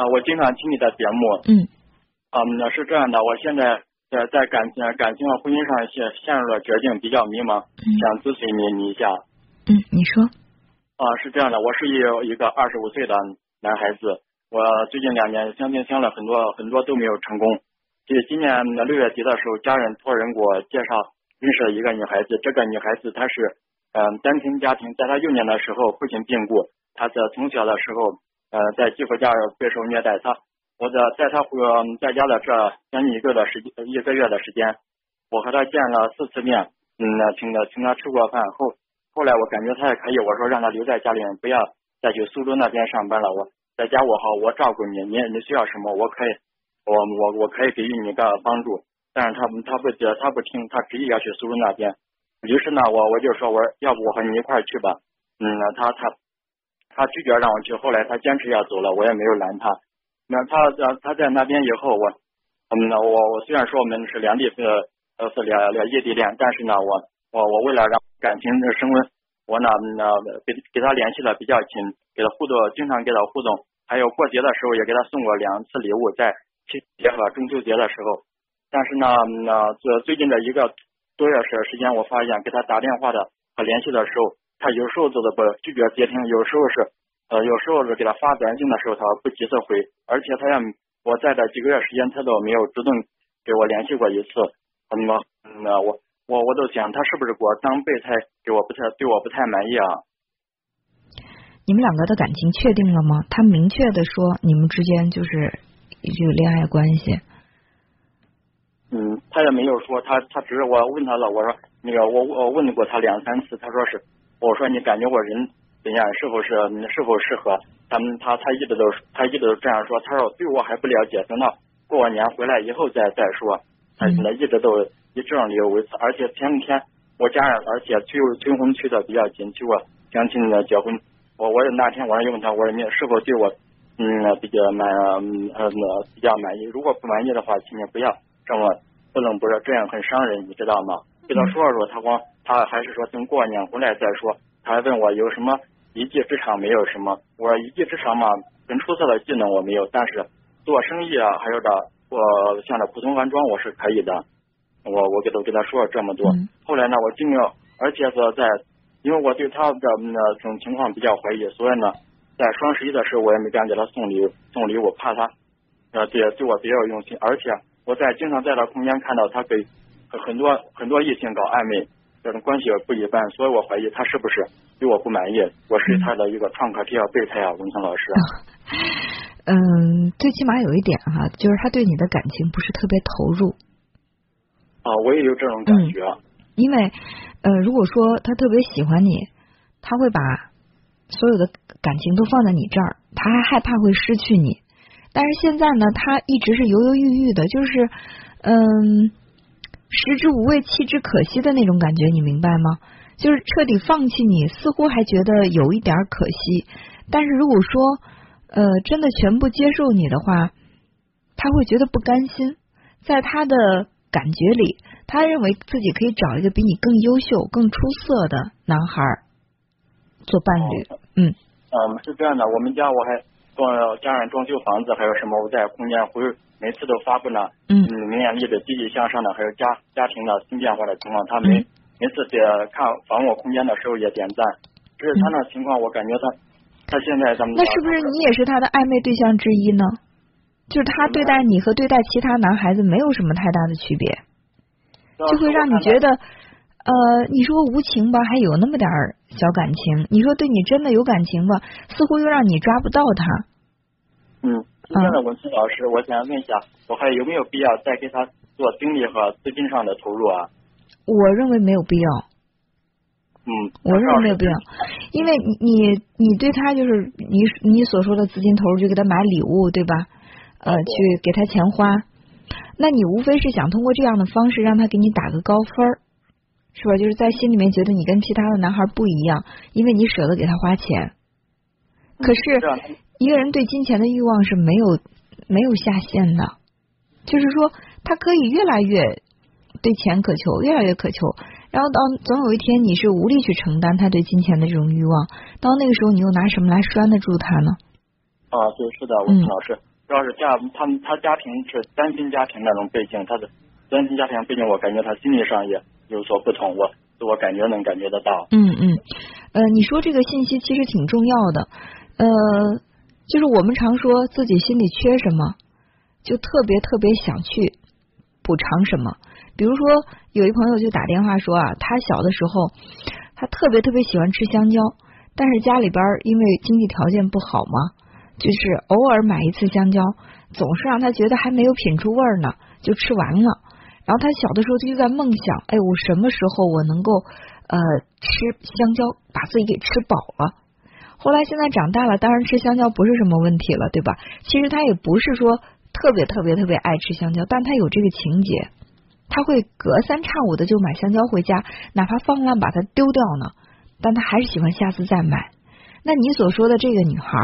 啊，我经常听你的节目。嗯。啊，那是这样的，我现在在在感情感情和婚姻上陷陷入了绝境，比较迷茫，想咨询你你一下。嗯，你说。啊，是这样的，我是一一个二十五岁的男孩子，我最近两年相亲相了很多很多都没有成功。就今年六月底的时候，家人托人给我介绍认识了一个女孩子，这个女孩子她是嗯单亲家庭，在她幼年的时候父亲病故，她在从小的时候呃在继父家备受虐待，他我在在他回在家的这将近一个的时间一个月的时间，我和他见了四次面，嗯，请他请他吃过饭后。后来我感觉他也可以，我说让他留在家里，不要再去苏州那边上班了。我在家我好，我照顾你，你你需要什么，我可以，我我我可以给予你个帮助。但是他他不接他不听，他执意要去苏州那边。于是呢，我我就说，我说要不我和你一块儿去吧。嗯，他他他拒绝让我去，后来他坚持要走了，我也没有拦他。那他呃他在那边以后，我嗯我我虽然说我们是两地是呃是两两异地恋，但是呢我。我我为了让感情升温，我呢那给给他联系的比较紧，给他互动，经常给他互动，还有过节的时候也给他送过两次礼物，在七节和中秋节的时候。但是呢，那最最近的一个多月时时间，我发现给他打电话的和联系的时候，他有时候就是不拒绝接听，有时候是呃有时候是给他发短信的时候，他不及时回，而且他也我在这几个月时间，他都没有主动给我联系过一次。那么那我。我我都想他是不是给我当备胎，给我不太对我不太满意啊？你们两个的感情确定了吗？他明确的说你们之间就是有恋爱关系。嗯，他也没有说，他他只是我问他了，我说那个我我问过他两三次，他说是，我说你感觉我人怎样，是否是是否适合？他们他他一直都他一直都这样说，他说对我还不了解，等到过完年回来以后再再说。他现在一直都。以这种理由为此，而且前几天我家人，而且催催婚催的比较紧，去过相亲的结婚。我我那天晚上又问他，我说你是否对我嗯比较满呃比较满意？如果不满意的话，请你不要这么不冷不热，这样很伤人，你知道吗？给他说了说，他光他还是说等过完年回来再说。他还问我有什么一技之长没有什么？我说一技之长嘛，很出色的技能我没有，但是做生意啊，还有的我像这普通安装我是可以的。我我给他给他说了这么多，后来呢，我尽量，而且是在，因为我对他的那种情况比较怀疑，所以呢，在双十一的时候，我也没敢给他送礼送礼我，怕他呃对对我比较用心，而且我在经常在他空间看到他给很多很多异性搞暧昧，这种关系不一般，所以我怀疑他是不是对我不满意，我是他的一个创可贴啊备胎啊，文强老师。嗯，最起码有一点哈，就是他对你的感情不是特别投入。啊，我也有这种感觉。因为，呃，如果说他特别喜欢你，他会把所有的感情都放在你这儿，他还害怕会失去你。但是现在呢，他一直是犹犹豫豫的，就是嗯，食之无味，弃之可惜的那种感觉，你明白吗？就是彻底放弃你，似乎还觉得有一点可惜。但是如果说呃真的全部接受你的话，他会觉得不甘心，在他的。感觉里，他认为自己可以找一个比你更优秀、更出色的男孩做伴侣。嗯嗯，是这样的，我们家我还装家人装修房子，还有什么我在空间会每次都发布呢。嗯，明眼力的积极向上的，还有家家庭的新变化的情况，他每每次点看房屋空间的时候也点赞。只是他那情况，我感觉他他现在咱们那是不是你也是他的暧昧对象之一呢？就是他对待你和对待其他男孩子没有什么太大的区别，就会让你觉得，呃，你说无情吧，还有那么点儿小感情；你说对你真的有感情吧，似乎又让你抓不到他。嗯，现在文清老师，我想问一下，我还有没有必要再给他做精力和资金上的投入啊？我认为没有必要。嗯，我认为没有必要，因为你你你对他就是你你所说的资金投入，就给他买礼物，对吧？呃，去给他钱花，那你无非是想通过这样的方式让他给你打个高分儿，是吧？就是在心里面觉得你跟其他的男孩不一样，因为你舍得给他花钱。可是，一个人对金钱的欲望是没有没有下限的，就是说他可以越来越对钱渴求，越来越渴求，然后到总有一天你是无力去承担他对金钱的这种欲望，到那个时候你又拿什么来拴得住他呢？啊，对，是的，文老师，主要是家他们他家庭是单亲家庭那种背景，他的单亲家庭背景，我感觉他心理上也有所不同，我自我感觉能感觉得到。嗯嗯，呃，你说这个信息其实挺重要的，呃，就是我们常说自己心里缺什么，就特别特别想去补偿什么。比如说，有一朋友就打电话说啊，他小的时候他特别特别喜欢吃香蕉，但是家里边因为经济条件不好嘛。就是偶尔买一次香蕉，总是让他觉得还没有品出味儿呢，就吃完了。然后他小的时候就在梦想，哎，我什么时候我能够呃吃香蕉，把自己给吃饱了。后来现在长大了，当然吃香蕉不是什么问题了，对吧？其实他也不是说特别特别特别爱吃香蕉，但他有这个情节，他会隔三差五的就买香蕉回家，哪怕放烂把它丢掉呢，但他还是喜欢下次再买。那你所说的这个女孩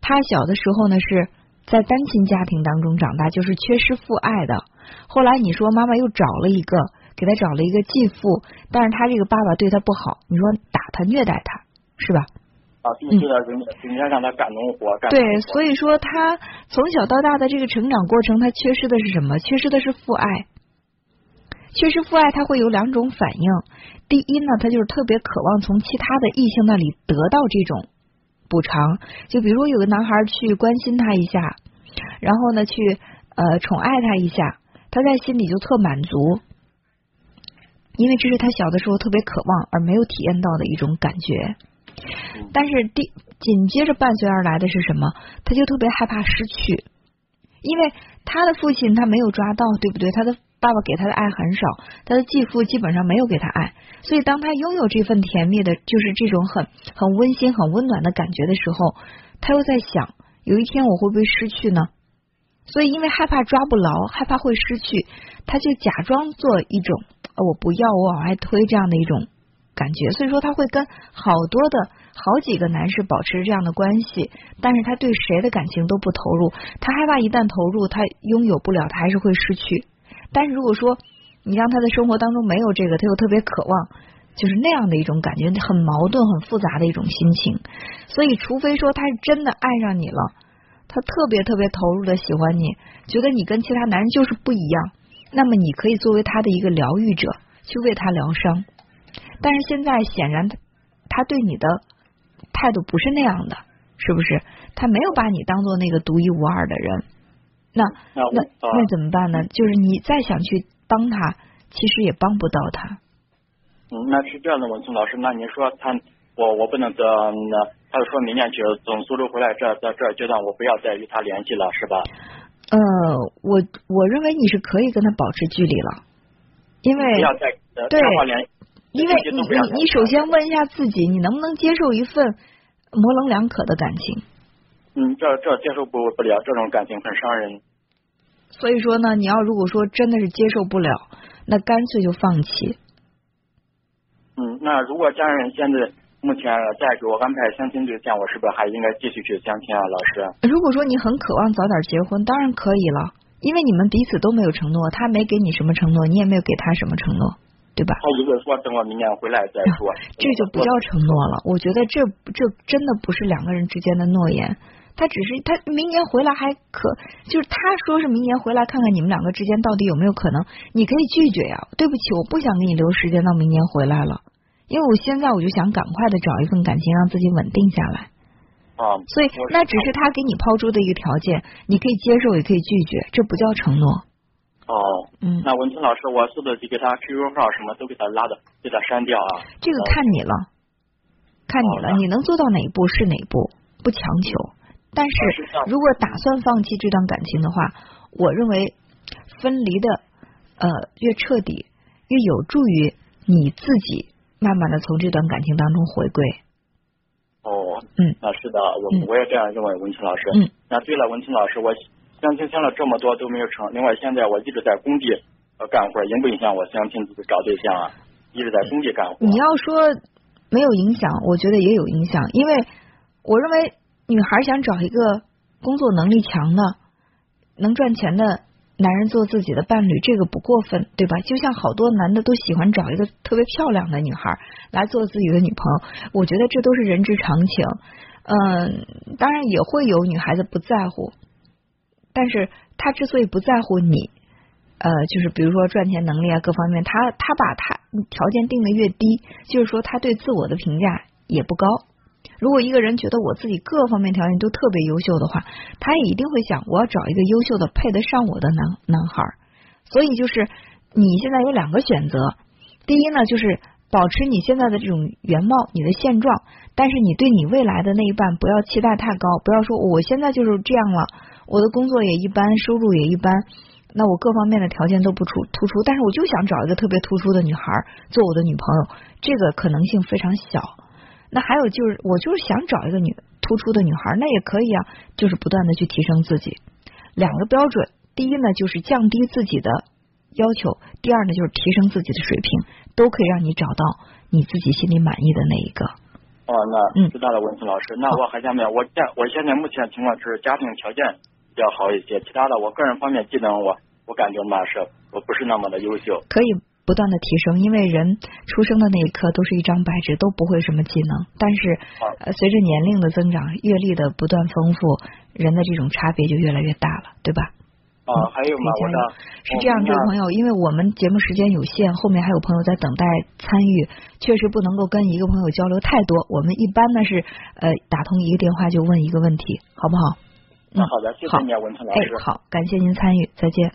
她。小的时候呢是在单亲家庭当中长大，就是缺失父爱的。后来你说妈妈又找了一个，给他找了一个继父，但是他这个爸爸对他不好，你说打他虐待他是吧？啊，必须得人人家让他干农活，干对，所以说他从小到大的这个成长过程，他缺失的是什么？缺失的是父爱。缺失父爱，他会有两种反应。第一呢，他就是特别渴望从其他的异性那里得到这种。补偿，就比如有个男孩去关心他一下，然后呢去呃宠爱他一下，他在心里就特满足，因为这是他小的时候特别渴望而没有体验到的一种感觉。但是第紧接着伴随而来的是什么？他就特别害怕失去，因为他的父亲他没有抓到，对不对？他的。爸爸给他的爱很少，他的继父基本上没有给他爱，所以当他拥有这份甜蜜的，就是这种很很温馨、很温暖的感觉的时候，他又在想，有一天我会不会失去呢？所以因为害怕抓不牢，害怕会失去，他就假装做一种我不要，我往外推这样的一种感觉。所以说他会跟好多的好几个男士保持这样的关系，但是他对谁的感情都不投入，他害怕一旦投入，他拥有不了，他还是会失去。但是如果说你让他的生活当中没有这个，他又特别渴望，就是那样的一种感觉，很矛盾、很复杂的一种心情。所以，除非说他是真的爱上你了，他特别特别投入的喜欢你，觉得你跟其他男人就是不一样，那么你可以作为他的一个疗愈者，去为他疗伤。但是现在显然他他对你的态度不是那样的，是不是？他没有把你当做那个独一无二的人。那那那怎么办呢？就是你再想去帮他，其实也帮不到他。嗯，那是这样的，文聪老师。那您说他，我我不能等那，他说明年去从苏州回来，这在这阶段我不要再与他联系了，是吧？呃，我我认为你是可以跟他保持距离了，因为不要再对，因为你你你首先问一下自己，你能不能接受一份模棱两可的感情？嗯，这这接受不不了，这种感情很伤人。所以说呢，你要如果说真的是接受不了，那干脆就放弃。嗯，那如果家人现在目前再给我安排相亲对象，我是不是还应该继续去相亲啊，老师？如果说你很渴望早点结婚，当然可以了，因为你们彼此都没有承诺，他没给你什么承诺，你也没有给他什么承诺，对吧？他如果说等我明年回来再说，这就不叫承诺了。我觉得这这真的不是两个人之间的诺言。他只是他明年回来还可，就是他说是明年回来看看你们两个之间到底有没有可能，你可以拒绝呀。对不起，我不想给你留时间到明年回来了，因为我现在我就想赶快的找一份感情让自己稳定下来。啊，所以那只是他给你抛出的一个条件，你可以接受也可以拒绝，这不叫承诺。哦，嗯，那文清老师，我是不是就给他 QQ 号什么都给他拉的，给他删掉啊？这个看你了，看你了，你能做到哪一步是哪一步，不强求。但是如果打算放弃这段感情的话，我认为分离的呃越彻底，越有助于你自己慢慢的从这段感情当中回归。哦，嗯，啊是的，我我也这样认为，文清老师。嗯，那对了，文清老师，我相亲相了这么多都没有成，另外现在我一直在工地呃干活，影不影响我相亲找对象啊？一直在工地干活。你要说没有影响，我觉得也有影响，因为我认为。女孩想找一个工作能力强的、能赚钱的男人做自己的伴侣，这个不过分，对吧？就像好多男的都喜欢找一个特别漂亮的女孩来做自己的女朋友，我觉得这都是人之常情。嗯，当然也会有女孩子不在乎，但是他之所以不在乎你，呃，就是比如说赚钱能力啊各方面，他他把他条件定的越低，就是说他对自我的评价也不高。如果一个人觉得我自己各方面条件都特别优秀的话，他也一定会想我要找一个优秀的配得上我的男男孩。所以就是你现在有两个选择，第一呢就是保持你现在的这种原貌，你的现状，但是你对你未来的那一半不要期待太高，不要说我现在就是这样了，我的工作也一般，收入也一般，那我各方面的条件都不出突出，但是我就想找一个特别突出的女孩做我的女朋友，这个可能性非常小。那还有就是，我就是想找一个女突出的女孩，那也可以啊，就是不断的去提升自己。两个标准，第一呢就是降低自己的要求，第二呢就是提升自己的水平，都可以让你找到你自己心里满意的那一个。哦，那知道了，文森老师。那我还下面，我现我现在目前情况是家庭条件比较好一些，其他的我个人方面技能我我感觉嘛是我不是那么的优秀。可以。不断的提升，因为人出生的那一刻都是一张白纸，都不会什么技能。但是，呃，随着年龄的增长，阅历的不断丰富，人的这种差别就越来越大了，对吧？啊，还有吗？我的是这样，这位朋友，因为我们节目时间有限，后面还有朋友在等待参与，确实不能够跟一个朋友交流太多。我们一般呢是呃打通一个电话就问一个问题，好不好？那好的，谢谢你，文成老师。哎，好，感谢您参与，再见。